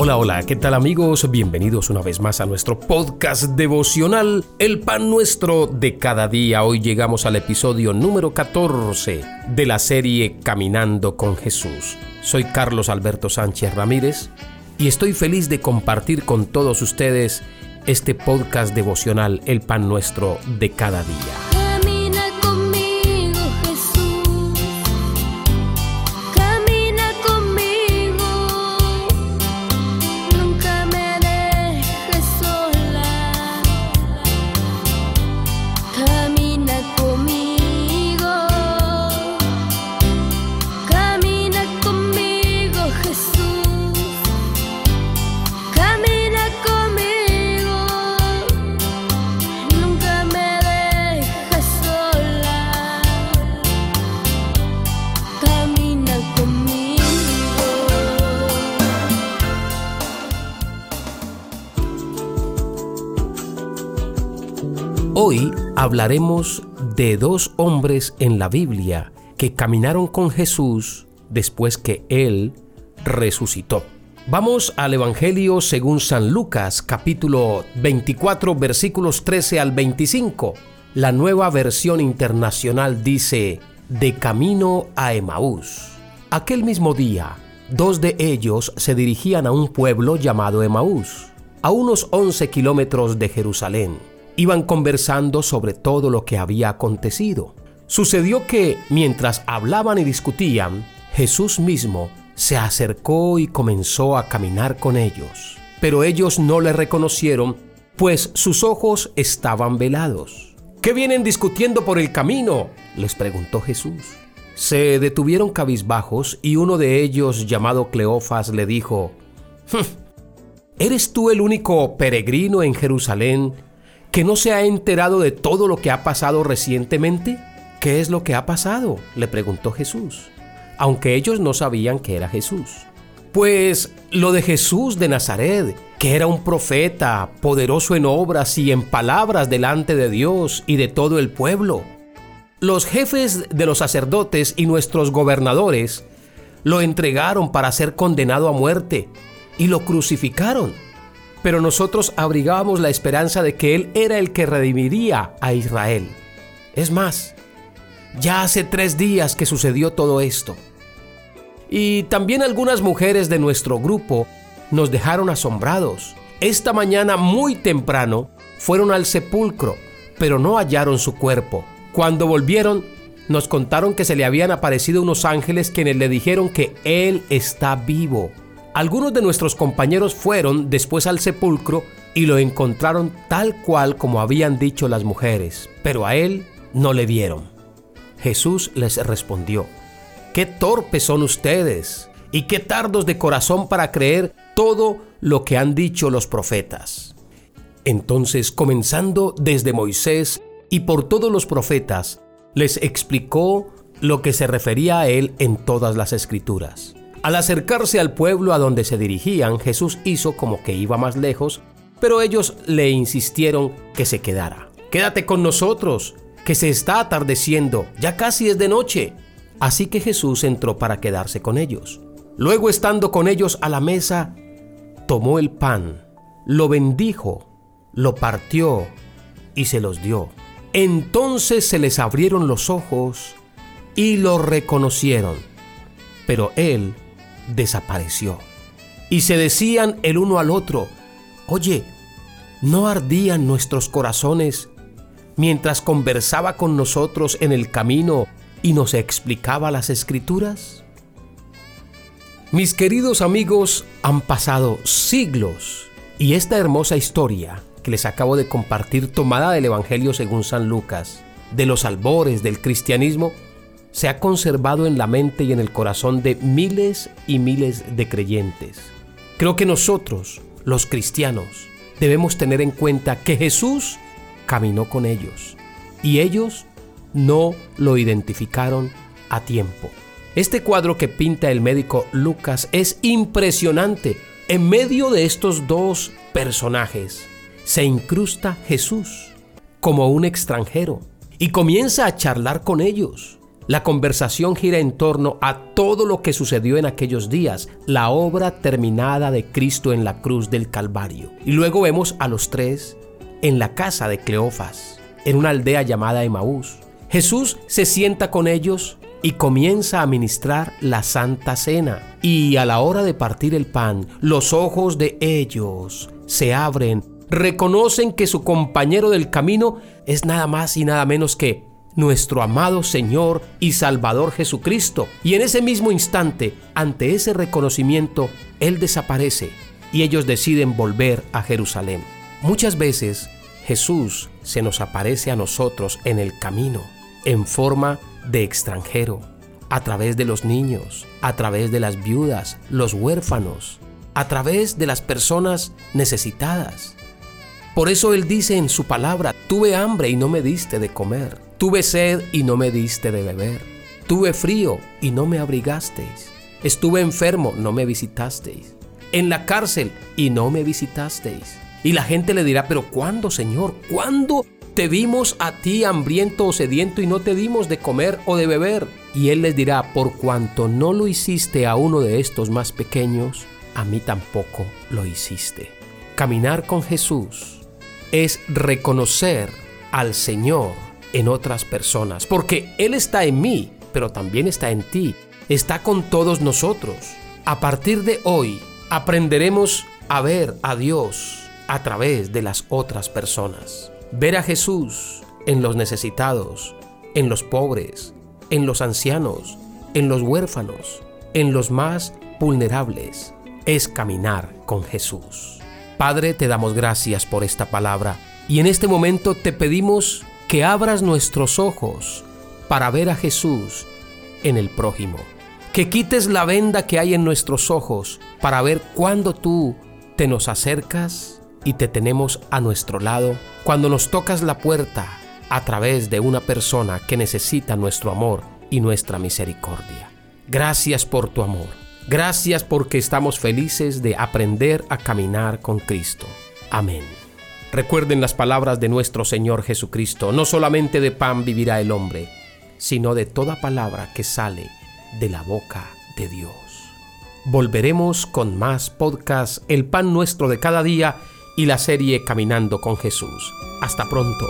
Hola, hola, ¿qué tal amigos? Bienvenidos una vez más a nuestro podcast devocional, El Pan Nuestro de cada día. Hoy llegamos al episodio número 14 de la serie Caminando con Jesús. Soy Carlos Alberto Sánchez Ramírez y estoy feliz de compartir con todos ustedes este podcast devocional, El Pan Nuestro de cada día. Hoy hablaremos de dos hombres en la Biblia que caminaron con Jesús después que Él resucitó. Vamos al Evangelio según San Lucas capítulo 24 versículos 13 al 25. La nueva versión internacional dice, de camino a Emaús. Aquel mismo día, dos de ellos se dirigían a un pueblo llamado Emaús, a unos 11 kilómetros de Jerusalén iban conversando sobre todo lo que había acontecido. Sucedió que, mientras hablaban y discutían, Jesús mismo se acercó y comenzó a caminar con ellos. Pero ellos no le reconocieron, pues sus ojos estaban velados. ¿Qué vienen discutiendo por el camino? les preguntó Jesús. Se detuvieron cabizbajos y uno de ellos, llamado Cleofas, le dijo, ¿Eres tú el único peregrino en Jerusalén no se ha enterado de todo lo que ha pasado recientemente? ¿Qué es lo que ha pasado? le preguntó Jesús, aunque ellos no sabían que era Jesús. Pues lo de Jesús de Nazaret, que era un profeta, poderoso en obras y en palabras delante de Dios y de todo el pueblo. Los jefes de los sacerdotes y nuestros gobernadores lo entregaron para ser condenado a muerte y lo crucificaron pero nosotros abrigábamos la esperanza de que Él era el que redimiría a Israel. Es más, ya hace tres días que sucedió todo esto. Y también algunas mujeres de nuestro grupo nos dejaron asombrados. Esta mañana muy temprano fueron al sepulcro, pero no hallaron su cuerpo. Cuando volvieron, nos contaron que se le habían aparecido unos ángeles quienes le dijeron que Él está vivo. Algunos de nuestros compañeros fueron después al sepulcro y lo encontraron tal cual como habían dicho las mujeres, pero a él no le vieron. Jesús les respondió, Qué torpes son ustedes y qué tardos de corazón para creer todo lo que han dicho los profetas. Entonces, comenzando desde Moisés y por todos los profetas, les explicó lo que se refería a él en todas las escrituras. Al acercarse al pueblo a donde se dirigían, Jesús hizo como que iba más lejos, pero ellos le insistieron que se quedara. Quédate con nosotros, que se está atardeciendo, ya casi es de noche. Así que Jesús entró para quedarse con ellos. Luego estando con ellos a la mesa, tomó el pan, lo bendijo, lo partió y se los dio. Entonces se les abrieron los ojos y lo reconocieron. Pero él desapareció. Y se decían el uno al otro, oye, ¿no ardían nuestros corazones mientras conversaba con nosotros en el camino y nos explicaba las escrituras? Mis queridos amigos, han pasado siglos y esta hermosa historia que les acabo de compartir tomada del Evangelio según San Lucas, de los albores del cristianismo, se ha conservado en la mente y en el corazón de miles y miles de creyentes. Creo que nosotros, los cristianos, debemos tener en cuenta que Jesús caminó con ellos y ellos no lo identificaron a tiempo. Este cuadro que pinta el médico Lucas es impresionante. En medio de estos dos personajes se incrusta Jesús como un extranjero y comienza a charlar con ellos La conversación gira en torno a todo lo que sucedió en aquellos días, la obra terminada de Cristo en la cruz del Calvario. Y luego vemos a los tres en la casa de Cleofas, en una aldea llamada Emaús. Jesús se sienta con ellos y comienza a ministrar la Santa Cena. Y a la hora de partir el pan, los ojos de ellos se abren, reconocen que su compañero del camino es nada más y nada menos que nuestro amado Señor y Salvador Jesucristo. Y en ese mismo instante, ante ese reconocimiento, Él desaparece y ellos deciden volver a Jerusalén. Muchas veces Jesús se nos aparece a nosotros en el camino, en forma de extranjero, a través de los niños, a través de las viudas, los huérfanos, a través de las personas necesitadas. Por eso Él dice en su palabra, tuve hambre y no me diste de comer Tuve sed y no me diste de beber. Tuve frío y no me abrigasteis. Estuve enfermo, no me visitasteis. En la cárcel y no me visitasteis. Y la gente le dirá, pero ¿cuándo, Señor? ¿Cuándo te vimos a ti hambriento o sediento y no te dimos de comer o de beber? Y él les dirá, por cuanto no lo hiciste a uno de estos más pequeños, a mí tampoco lo hiciste. Caminar con Jesús es reconocer al Señor en otras personas, porque Él está en mí, pero también está en ti, está con todos nosotros. A partir de hoy aprenderemos a ver a Dios a través de las otras personas. Ver a Jesús en los necesitados, en los pobres, en los ancianos, en los huérfanos, en los más vulnerables, es caminar con Jesús. Padre, te damos gracias por esta palabra y en este momento te pedimos que abras nuestros ojos para ver a Jesús en el prójimo. Que quites la venda que hay en nuestros ojos para ver cuando tú te nos acercas y te tenemos a nuestro lado, cuando nos tocas la puerta a través de una persona que necesita nuestro amor y nuestra misericordia. Gracias por tu amor. Gracias porque estamos felices de aprender a caminar con Cristo. Amén. Recuerden las palabras de nuestro Señor Jesucristo, no solamente de pan vivirá el hombre, sino de toda palabra que sale de la boca de Dios. Volveremos con más podcast El pan nuestro de cada día y la serie Caminando con Jesús. Hasta pronto.